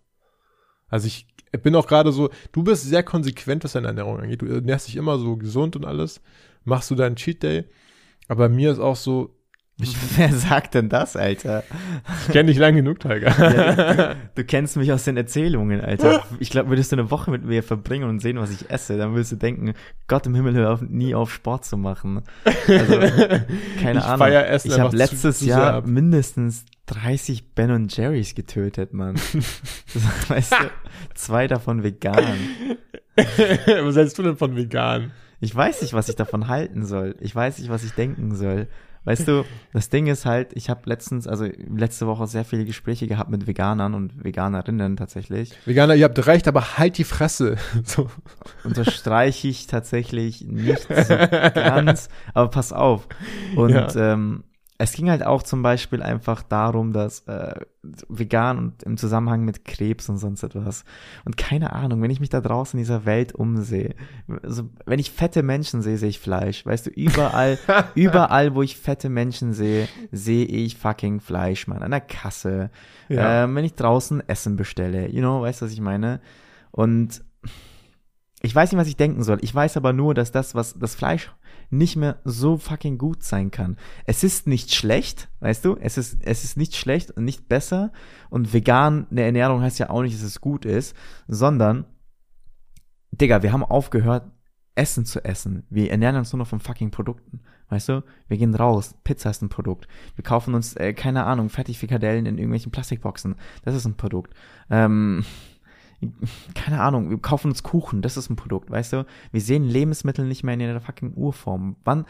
Also ich bin auch gerade so, du bist sehr konsequent, was deine Ernährung angeht. Du ernährst dich immer so gesund und alles, machst du deinen Cheat Day, aber mir ist auch so, ich
Wer sagt denn das, Alter?
kenne dich lang genug, Tiger.
Ja, du kennst mich aus den Erzählungen, Alter. Ich glaube, würdest du eine Woche mit mir verbringen und sehen, was ich esse, dann würdest du denken, Gott im Himmel, hör auf, nie auf Sport zu machen. Also, keine
Ich
Ahnung.
feier Essen
ich habe
zu-
letztes
zu sehr
Jahr
ab.
mindestens 30 Ben und Jerry's getötet, Mann. Weißt du, zwei davon vegan.
was hältst du denn von vegan?
Ich weiß nicht, was ich davon halten soll. Ich weiß nicht, was ich denken soll. Weißt du, das Ding ist halt, ich habe letztens, also letzte Woche sehr viele Gespräche gehabt mit Veganern und Veganerinnen tatsächlich.
Veganer, ihr habt recht, aber halt die Fresse. So.
Unterstreiche ich tatsächlich nicht so ganz, aber pass auf. Und
Ja.
ähm, es ging halt auch zum Beispiel einfach darum, dass äh, vegan und im Zusammenhang mit Krebs und sonst etwas. Und keine Ahnung, wenn ich mich da draußen in dieser Welt umsehe, also wenn ich fette Menschen sehe, sehe ich Fleisch. Weißt du, überall, überall, wo ich fette Menschen sehe, sehe ich fucking Fleisch, Mann. An der Kasse.
Ja.
Ähm, wenn ich draußen Essen bestelle. You know, weißt du, was ich meine? Und ich weiß nicht, was ich denken soll. Ich weiß aber nur, dass das, was das Fleisch nicht mehr so fucking gut sein kann. Es ist nicht schlecht, weißt du? Es ist, es ist nicht schlecht und nicht besser. Und vegan, eine Ernährung heißt ja auch nicht, dass es gut ist, sondern, Digga, wir haben aufgehört, Essen zu essen. Wir ernähren uns nur noch von fucking Produkten. Weißt du? Wir gehen raus. Pizza ist ein Produkt. Wir kaufen uns, äh, keine Ahnung, Fertigfikadellen in irgendwelchen Plastikboxen. Das ist ein Produkt. Ähm, keine Ahnung, wir kaufen uns Kuchen, das ist ein Produkt, weißt du? Wir sehen Lebensmittel nicht mehr in ihrer fucking Urform. Wann,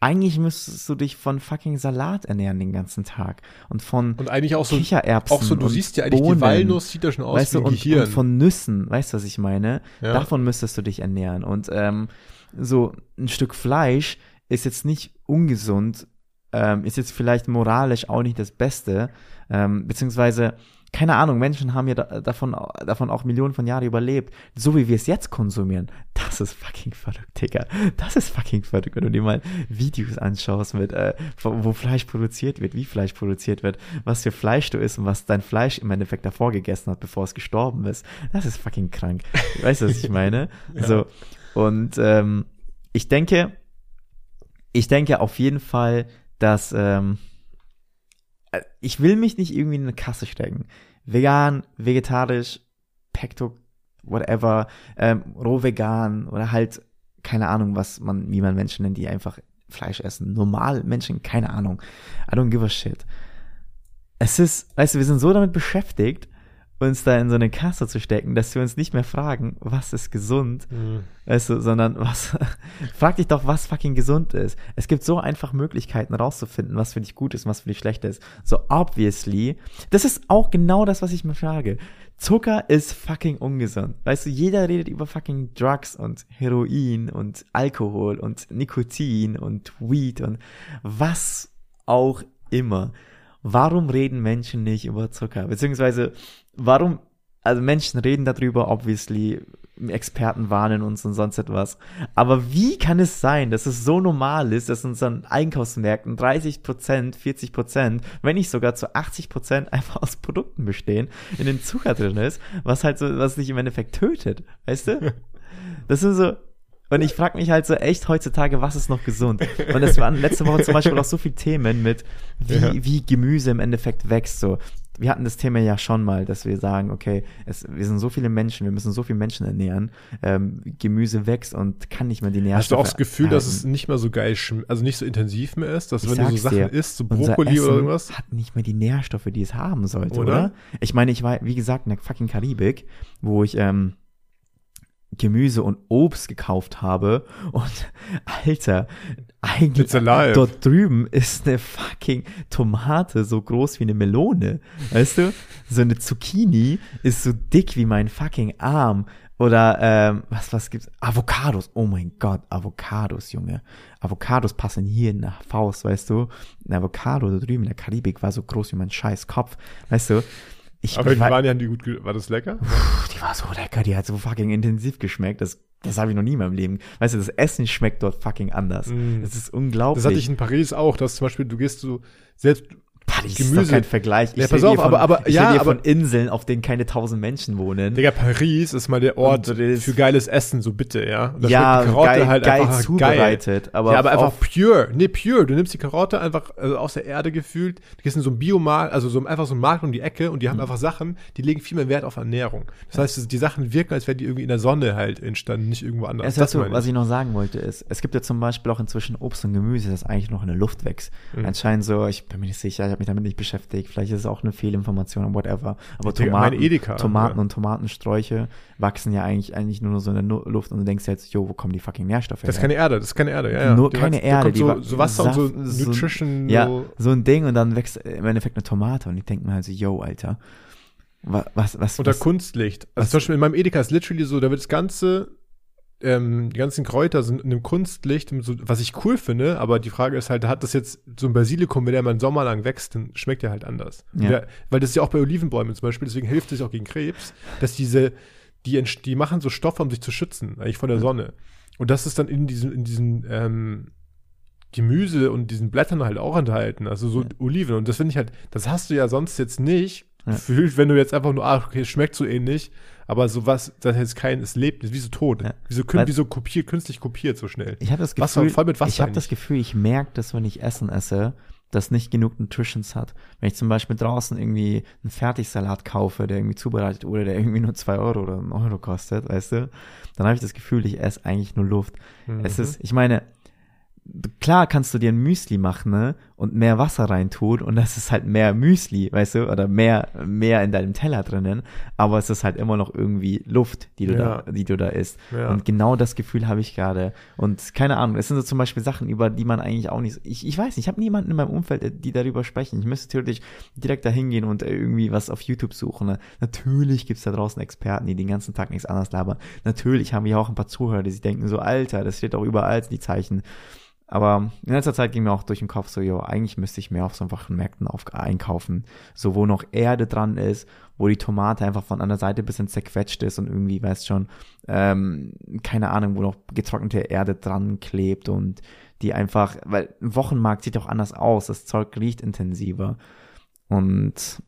eigentlich müsstest du dich von fucking Salat ernähren den ganzen Tag und von
Und eigentlich auch so,
Kichererbsen
auch so, du
und
siehst ja eigentlich,
Bohnen,
die Walnuss sieht ja schon aus
weißt
wie
du, und, und von Nüssen, weißt du, was ich meine?
Ja.
Davon müsstest du dich ernähren. Und ähm, so ein Stück Fleisch ist jetzt nicht ungesund, ähm, ist jetzt vielleicht moralisch auch nicht das Beste, ähm, beziehungsweise keine Ahnung, Menschen haben ja da, davon, davon auch Millionen von Jahren überlebt. So wie wir es jetzt konsumieren, das ist fucking verrückt, Digga. Das ist fucking verrückt, wenn du dir mal Videos anschaust mit, äh, wo, wo Fleisch produziert wird, wie Fleisch produziert wird, was für Fleisch du isst und was dein Fleisch im Endeffekt davor gegessen hat, bevor es gestorben ist. Das ist fucking krank. Weißt du, was ich meine?
Ja.
So. Und ähm, ich denke, ich denke auf jeden Fall, dass ähm, äh, ich will mich nicht irgendwie in eine Kasse stecken. Vegan, vegetarisch, Pekto, whatever, ähm, roh vegan oder halt keine Ahnung, was man, wie man Menschen nennt, die einfach Fleisch essen. Normal Menschen, keine Ahnung. I don't give a shit. Es ist, weißt du, wir sind so damit beschäftigt, uns da in so eine Kasse zu stecken, dass wir uns nicht mehr fragen, was ist gesund,
Mhm.
weißt du, sondern was, frag dich doch, was fucking gesund ist. Es gibt so einfach Möglichkeiten rauszufinden, was für dich gut ist und was für dich schlecht ist. So obviously, das ist auch genau das, was ich mir frage. Zucker ist fucking ungesund. Weißt du, jeder redet über fucking Drugs und Heroin und Alkohol und Nikotin und Weed und was auch immer. Warum reden Menschen nicht über Zucker? Beziehungsweise, warum, also Menschen reden darüber, obviously, Experten warnen uns und sonst etwas. Aber wie kann es sein, dass es so normal ist, dass in unseren Einkaufsmärkten 30 Prozent, 40 Prozent, wenn nicht sogar zu 80 Prozent einfach aus Produkten bestehen, in den Zucker drin ist, was halt so, was dich im Endeffekt tötet, weißt du? Das sind so, und ich frage mich halt so echt heutzutage, was ist noch gesund? Und es waren letzte Woche zum Beispiel auch so viele Themen mit, wie,
Ja.
wie Gemüse im Endeffekt wächst. So, wir hatten das Thema ja schon mal, dass wir sagen, okay, es, wir sind so viele Menschen, wir müssen so viele Menschen ernähren. Ähm, Gemüse wächst und kann nicht mehr die Nährstoffe.
Hast du auch das Gefühl, dass es
erhalten.
nicht mehr so geil schmeckt, also nicht so intensiv mehr ist, dass
Ich
wenn du so Sachen
dir,
isst, so Brokkoli oder irgendwas,
hat nicht mehr die Nährstoffe, die es haben sollte,
Oder?
oder? Ich meine, ich war, wie gesagt, in der fucking Karibik, wo ich ähm, Gemüse und Obst gekauft habe und Alter, eigentlich dort drüben ist eine fucking Tomate so groß wie eine Melone, weißt du? So eine Zucchini ist so dick wie mein fucking Arm oder ähm, was was gibt's? Avocados. Oh mein Gott, Avocados, Junge. Avocados passen hier in der Faust, weißt du? Ein Avocado da drüben in der Karibik war so groß wie mein scheiß Kopf, weißt du? Ich,
aber die
war,
waren ja die gut, war das lecker?
Puh, die war so lecker, die hat so fucking intensiv geschmeckt. Das, das habe ich noch nie in meinem Leben. Weißt du, das Essen schmeckt dort fucking anders.
Mm.
Das ist unglaublich.
Das hatte ich in Paris auch, dass zum Beispiel du gehst so, selbst
Paris ist
Gemüse-
doch kein Vergleich.
Ja,
Ich
pass
rede
auf,
von,
aber- aber-
ich
ja, aber-
von Inseln, auf denen keine tausend Menschen wohnen.
Digga, Paris ist mal der Ort
das-
für geiles Essen, so bitte, ja. Und
ja, geil,
halt
geil
einfach
zubereitet. Aber,
ja, aber einfach pure. Nee, pure. Du nimmst die Karotte einfach also aus der Erde gefühlt, du gehst in so ein Biomarkt, also so einfach so ein Markt um die Ecke und die
Mhm.
haben einfach Sachen, die legen viel mehr Wert auf Ernährung. Das heißt, die Sachen wirken, als wären die irgendwie in der Sonne halt entstanden, nicht irgendwo anders.
du,
meine
was ich noch sagen wollte, ist, es gibt ja zum Beispiel auch inzwischen Obst und Gemüse, das eigentlich noch in der Luft wächst.
Mhm.
Anscheinend so, ich bin mir nicht sicher, ich habe mich damit nicht beschäftigt, vielleicht ist es auch eine Fehlinformation, whatever. Aber Tomaten,
Edeka,
Tomaten
ja.
und Tomatensträuche wachsen ja eigentlich, eigentlich nur so in der Luft und du denkst jetzt, jo, wo kommen die fucking Nährstoffe
Das ist
her?
keine Erde, das ist keine Erde, ja, ja.
Nur
Die
keine Erde, die
so, so Wasser und
Saft-
so
so-
Nutrition.
Ja,
so.
so ein Ding und dann wächst im Endeffekt eine Tomate und ich denke mir halt so, yo, Alter, wa- was, was,
Unter
was,
Kunstlicht. Also
was-
zum Beispiel in meinem Edeka ist literally so, da wird das ganze, ähm, die ganzen Kräuter sind in einem Kunstlicht, was ich cool finde, aber die Frage ist halt, hat das jetzt so ein Basilikum, wenn der mal einen Sommer lang wächst, dann schmeckt der halt anders.
Ja.
Der, weil das ist ja auch bei Olivenbäumen zum Beispiel, deswegen hilft es auch gegen Krebs, dass diese, die, die machen so Stoffe, um sich zu schützen, eigentlich von der Sonne. Und das ist dann in diesen, in diesen, ähm, Gemüse und diesen Blättern halt auch enthalten, also so
Ja.
Oliven. Und das finde ich halt, das hast du ja sonst jetzt nicht
Ja.
gefühlt, wenn du jetzt einfach nur, ach, okay, es schmeckt so ähnlich, aber sowas, das ist kein, es lebt, ist wie so tot.
Ja.
Wie, so, kün-
Weil-
wie so kopiert, künstlich kopiert so schnell.
ich habe das
Wasser,
Gefühl,
voll mit Wasser
ich habe das. Gefühl, ich merke das, wenn ich Essen esse, das nicht genug Nutritions hat. Wenn ich zum Beispiel draußen irgendwie einen Fertigsalat kaufe, der irgendwie zubereitet wurde, der irgendwie nur zwei Euro oder einen Euro kostet, weißt du, dann habe ich das Gefühl, ich esse eigentlich nur Luft.
Mhm.
Es ist, ich meine, klar kannst du dir ein Müsli machen, ne? und mehr Wasser reintut und das ist halt mehr Müsli, weißt du, oder mehr, mehr in deinem Teller drinnen, aber es ist halt immer noch irgendwie Luft, die du
Ja.
da, die du da isst.
Ja.
Und genau das Gefühl habe ich gerade. Und keine Ahnung, es sind so zum Beispiel Sachen, über die man eigentlich auch nicht, ich, ich weiß nicht, ich habe niemanden in meinem Umfeld, äh, die darüber sprechen. Ich müsste theoretisch direkt da hingehen und äh, irgendwie was auf YouTube suchen. Ne? Natürlich gibt's da draußen Experten, die den ganzen Tag nichts anderes labern. Natürlich haben wir auch ein paar Zuhörer, die sich denken so, Alter, das steht auch überall die Zeichen. Aber in letzter Zeit ging mir auch durch den Kopf so, jo, eigentlich müsste ich mehr auf so einfachen Märkten auf, einkaufen. So, wo noch Erde dran ist, wo die Tomate einfach von der Seite ein bisschen zerquetscht ist und irgendwie, weißt schon, ähm, keine Ahnung, wo noch getrocknete Erde dran klebt und die einfach, weil ein Wochenmarkt sieht auch anders aus, das Zeug riecht intensiver. Und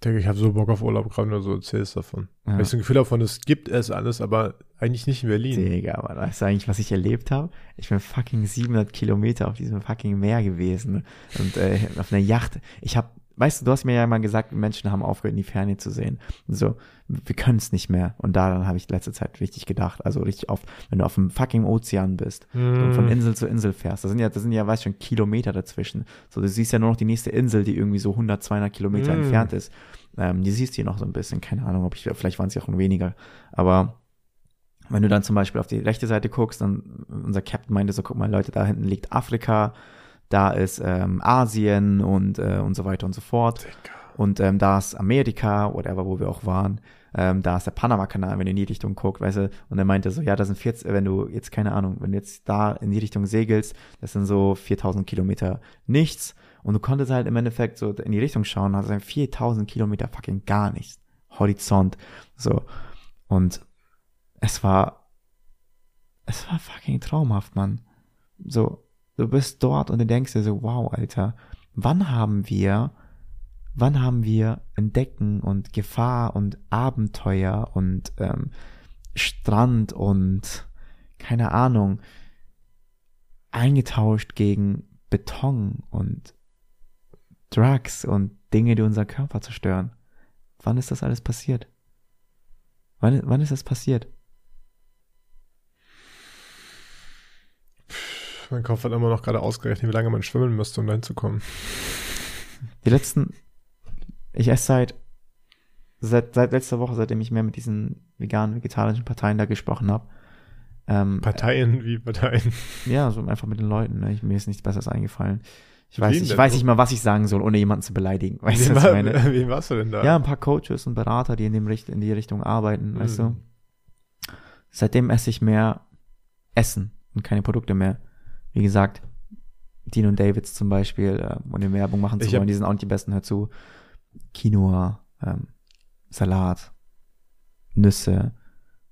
denke, ich habe so Bock auf Urlaub, gerade du so erzählst davon.
Ja.
Weil ich so ein Gefühl davon, es gibt es alles, aber eigentlich nicht in Berlin.
Digga, aber weißt du eigentlich, was ich erlebt habe? Ich bin fucking 700 Kilometer auf diesem fucking Meer gewesen und äh, auf einer Yacht. Ich habe, weißt du, du hast mir ja mal gesagt, Menschen haben aufgehört, in die Ferne zu sehen. Und so, wir können es nicht mehr. Und daran habe ich letzte Zeit richtig gedacht. Also richtig auf, wenn du auf dem fucking Ozean bist und von
Mm.
Insel zu Insel fährst, da sind ja, da sind ja, weißt du, schon Kilometer dazwischen. So, du siehst ja nur noch die nächste Insel, die irgendwie so 100, 200 Kilometer
Mm.
entfernt ist. Ähm, die siehst du hier noch so ein bisschen. Keine Ahnung, ob ich, vielleicht waren es ja auch weniger. Aber wenn du dann zum Beispiel auf die rechte Seite guckst, dann unser Captain meinte so, guck mal, Leute, da hinten liegt Afrika, da ist ähm, Asien und äh, und so weiter und so fort. Und ähm, da ist Amerika, whatever, wo wir auch waren. Ähm, da ist der Panama-Kanal, wenn du in die Richtung guckst, weißt du. Und er meinte so, ja, da sind 40, wenn du jetzt, keine Ahnung, wenn du jetzt da in die Richtung segelst, das sind so 4000 Kilometer nichts. Und du konntest halt im Endeffekt so in die Richtung schauen, also 4000 Kilometer fucking gar nichts. Horizont. So. Und es war, es war fucking traumhaft, Mann. So, du bist dort und du denkst dir so, wow, Alter, wann haben wir, wann haben wir Entdecken und Gefahr und Abenteuer und ähm, Strand und keine Ahnung eingetauscht gegen Beton und Drugs und Dinge, die unser Körper zerstören. Wann ist das alles passiert? Wann, wann ist das passiert?
Mein Kopf hat immer noch gerade ausgerechnet, wie lange man schwimmen müsste, um dahin zu kommen.
Die letzten, ich esse seit, seit, seit letzter Woche, seitdem ich mehr mit diesen veganen, vegetarischen Parteien da gesprochen habe. Ähm,
Parteien wie Parteien.
ja, so einfach mit den Leuten. Ne? Ich, mir ist nichts Besseres eingefallen. Ich weiß, ich weiß nicht mal, was ich sagen soll, ohne jemanden zu beleidigen. Weißt du, was ich meine?
wen warst du denn da?
Ja, ein paar Coaches und Berater, die in, dem Richt in die Richtung arbeiten, weißt du.
Mhm.
Seitdem esse ich mehr Essen und keine Produkte mehr. Wie gesagt, Dean und Davids zum Beispiel, äh, ohne Werbung machen zu
Ich
wollen, die sind auch nicht die besten, hör zu. Quinoa, ähm, Salat, Nüsse,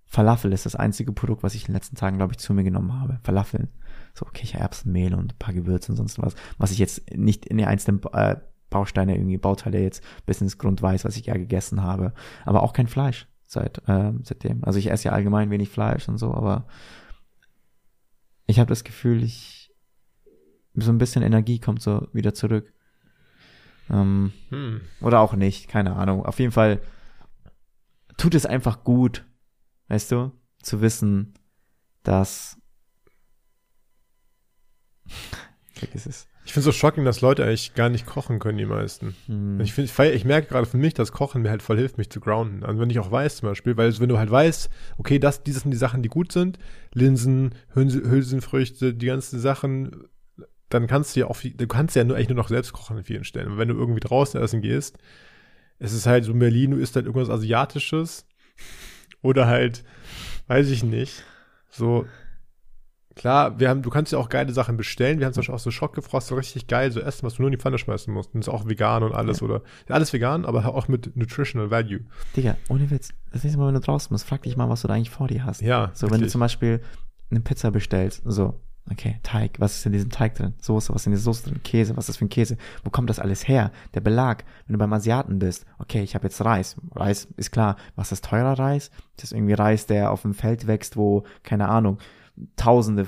Falafel ist das einzige Produkt, was ich in den letzten Tagen, glaube ich, zu mir genommen habe. Falafeln. So Kichererbsenmehl und ein paar Gewürze und sonst was. Was ich jetzt nicht in die einzelnen äh, Bausteine, irgendwie Bauteile jetzt bis ins Grund weiß, was ich ja gegessen habe. Aber auch kein Fleisch seit äh, seitdem. Also ich esse ja allgemein wenig Fleisch und so, aber ich habe das Gefühl, ich so ein bisschen Energie kommt so wieder zurück. Ähm,
Hm.
oder auch nicht, keine Ahnung. Auf jeden Fall tut es einfach gut, weißt du, zu wissen, dass Vergiss es.
Ich finde es so shocking, dass Leute eigentlich gar nicht kochen können, die meisten.
Hm.
Ich, find, ich, ich merke gerade für mich, dass Kochen mir halt voll hilft, mich zu grounden. Also wenn ich auch weiß zum Beispiel, weil wenn du halt weißt, okay, das, dieses sind die Sachen, die gut sind, Linsen, Hülse, Hülsenfrüchte, die ganzen Sachen, dann kannst du ja auch, viel- du kannst ja nur eigentlich nur noch selbst kochen an vielen Stellen. Und wenn du irgendwie draußen essen gehst, es ist halt so in Berlin, du isst halt irgendwas Asiatisches oder halt, weiß ich nicht, so Klar, wir haben, du kannst ja auch geile Sachen bestellen. Wir haben zum Beispiel auch so Schockgefrost, so richtig geil, so Essen, was du nur in die Pfanne schmeißen musst. Und das ist auch vegan und alles, oder alles vegan, aber auch mit Nutritional Value.
Digga, ohne Witz. Das nächste Mal, wenn du draußen bist, frag dich mal, was du da eigentlich vor dir hast.
Ja,
So, wenn du
richtig.
zum Beispiel eine Pizza bestellst, so, okay, Teig, was ist in diesem Teig drin? Soße, was ist in der Soße drin? Käse, was ist das für ein Käse? Wo kommt das alles her? Der Belag, wenn du beim Asiaten bist, okay, ich habe jetzt Reis. Reis ist klar. Was ist teurer Reis? Das ist irgendwie Reis, der auf dem Feld wächst, wo, keine Ahnung, Tausende,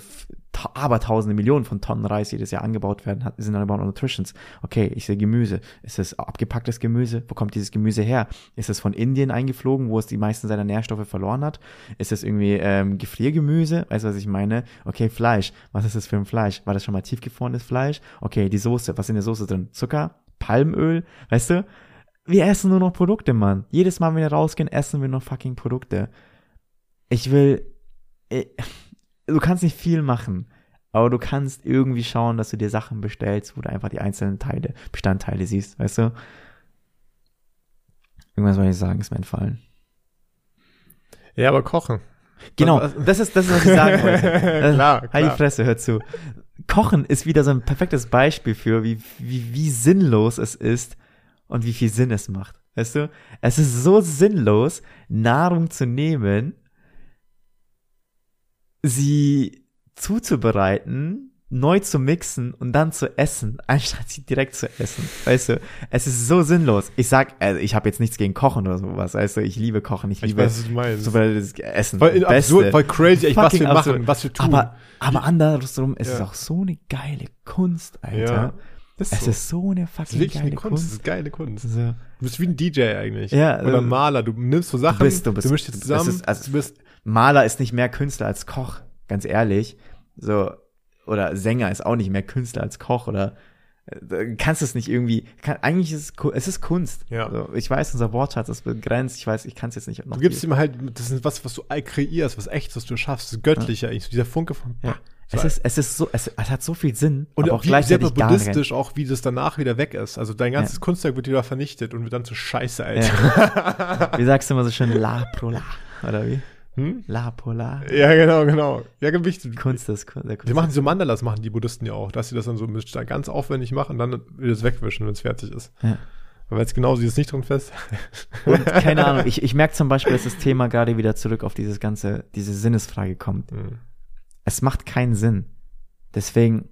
ta aber Tausende, Millionen von Tonnen Reis jedes Jahr angebaut werden, hat, sind about Nutritions. Okay, ich sehe Gemüse. Ist es abgepacktes Gemüse? Wo kommt dieses Gemüse her? Ist es von Indien eingeflogen, wo es die meisten seiner Nährstoffe verloren hat? Ist es irgendwie ähm, Gefriergemüse? Weißt du, was ich meine? Okay, Fleisch. Was ist das für ein Fleisch? War das schon mal tiefgefrorenes Fleisch? Okay, die Soße. Was ist in der Soße drin? Zucker? Palmöl? Weißt du? Wir essen nur noch Produkte, Mann. Jedes Mal, wenn wir rausgehen, essen wir nur fucking Produkte. Ich will, ich, du kannst nicht viel machen, aber du kannst irgendwie schauen, dass du dir Sachen bestellst, wo du einfach die einzelnen Teile, Bestandteile siehst, weißt du? Irgendwas soll ich sagen, ist mir entfallen.
Ja, aber kochen.
Genau, das ist, das ist, was ich sagen wollte.
klar, klar.
Halt die Fresse, hör zu. Kochen ist wieder so ein perfektes Beispiel für, wie, wie, wie sinnlos es ist und wie viel Sinn es macht. Weißt du? Es ist so sinnlos, Nahrung zu nehmen, sie zuzubereiten, neu zu mixen und dann zu essen, anstatt sie direkt zu essen. Weißt du, es ist so sinnlos. Ich sag, also ich habe jetzt nichts gegen Kochen oder sowas. Weißt du, ich liebe Kochen, ich,
Ich
liebe
weiß, was
so das Essen.
Voll absurd, voll crazy, echt, was wir machen,
absurd.
was wir tun.
Aber, aber andersrum, es ist
Ja.
auch so eine geile Kunst, Alter.
Ja, das
es
so.
ist so eine
ist
fucking
wirklich
geile
eine Kunst. Das
Kunst.
ist geile Kunst.
So.
Du bist wie ein DJ eigentlich.
Ja,
Oder
äh,
ein Maler. Du nimmst so Sachen,
Du bist, du bist,
du mischst
das
zusammen.
ist, also,
du bist,
Maler ist nicht mehr Künstler als Koch, ganz ehrlich. So, oder Sänger ist auch nicht mehr Künstler als Koch oder äh, du kannst es nicht irgendwie, kann, eigentlich ist es, es ist Kunst.
Ja.
So, ich weiß, unser Wortschatz ist begrenzt, ich weiß, ich kann es jetzt nicht
du gibst
viel-
ihm halt, das ist was, was du kreierst, was echtes, was du schaffst. Das ist göttlich eigentlich. So dieser Funke von,
ja.
So
Es ist, es ist so, es, es hat so viel Sinn,
Und auch wie, sehr buddhistisch auch, wie das danach wieder weg ist. Also dein ganzes
Ja.
Kunstwerk wird wieder vernichtet und wird dann zu Scheiße, Alter.
Wie sagst du immer so schön, la pola, oder wie?
Hm?
La pola.
Ja, genau, genau. Ja, wichtig.
Kunst ist Kunst. Der Kunst
Wir machen so Mandalas, machen die Buddhisten ja auch, dass sie das dann so ganz aufwendig machen und dann wieder das wegwischen, wenn es fertig ist.
Ja.
Aber jetzt genau, sie ist nicht drin fest.
Und keine Ahnung, ich, ich merke zum Beispiel, dass das Thema gerade wieder zurück auf dieses ganze, diese Sinnesfrage kommt.
Hm.
Es macht keinen Sinn. Deswegen,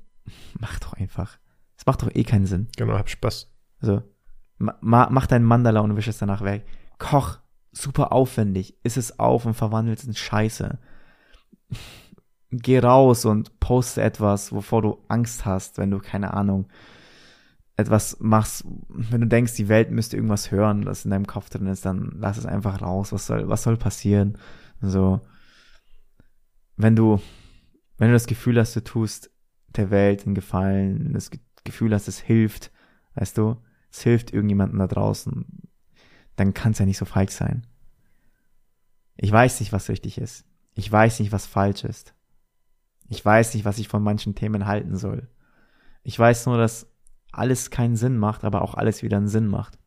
mach doch einfach. Es macht doch eh keinen Sinn.
Genau, hab Spaß.
Also, ma, ma, mach dein Mandala und wisch es danach weg. Koch, super aufwendig. Iss es auf und verwandelt es in Scheiße. Geh raus und poste etwas, wovor du Angst hast, wenn du, keine Ahnung, etwas machst, wenn du denkst, die Welt müsste irgendwas hören, das in deinem Kopf drin ist, dann lass es einfach raus. Was soll, was soll passieren? So, wenn du, wenn du das Gefühl hast, du tust der Welt einen Gefallen, das Ge- Gefühl hast, es hilft, weißt du, es hilft irgendjemandem da draußen, dann kann es ja nicht so falsch sein. Ich weiß nicht, was richtig ist. Ich weiß nicht, was falsch ist. Ich weiß nicht, was ich von manchen Themen halten soll. Ich weiß nur, dass alles keinen Sinn macht, aber auch alles wieder einen Sinn macht.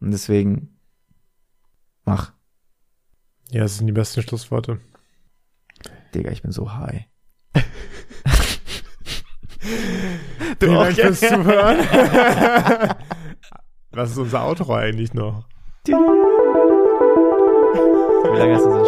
Und deswegen mach.
Ja, das sind die besten Schlussworte.
Digga, ich bin so high.
Vielen
auch,
Dank fürs Zuhören. Was ist unser Outro eigentlich noch?
Wie lange hast du so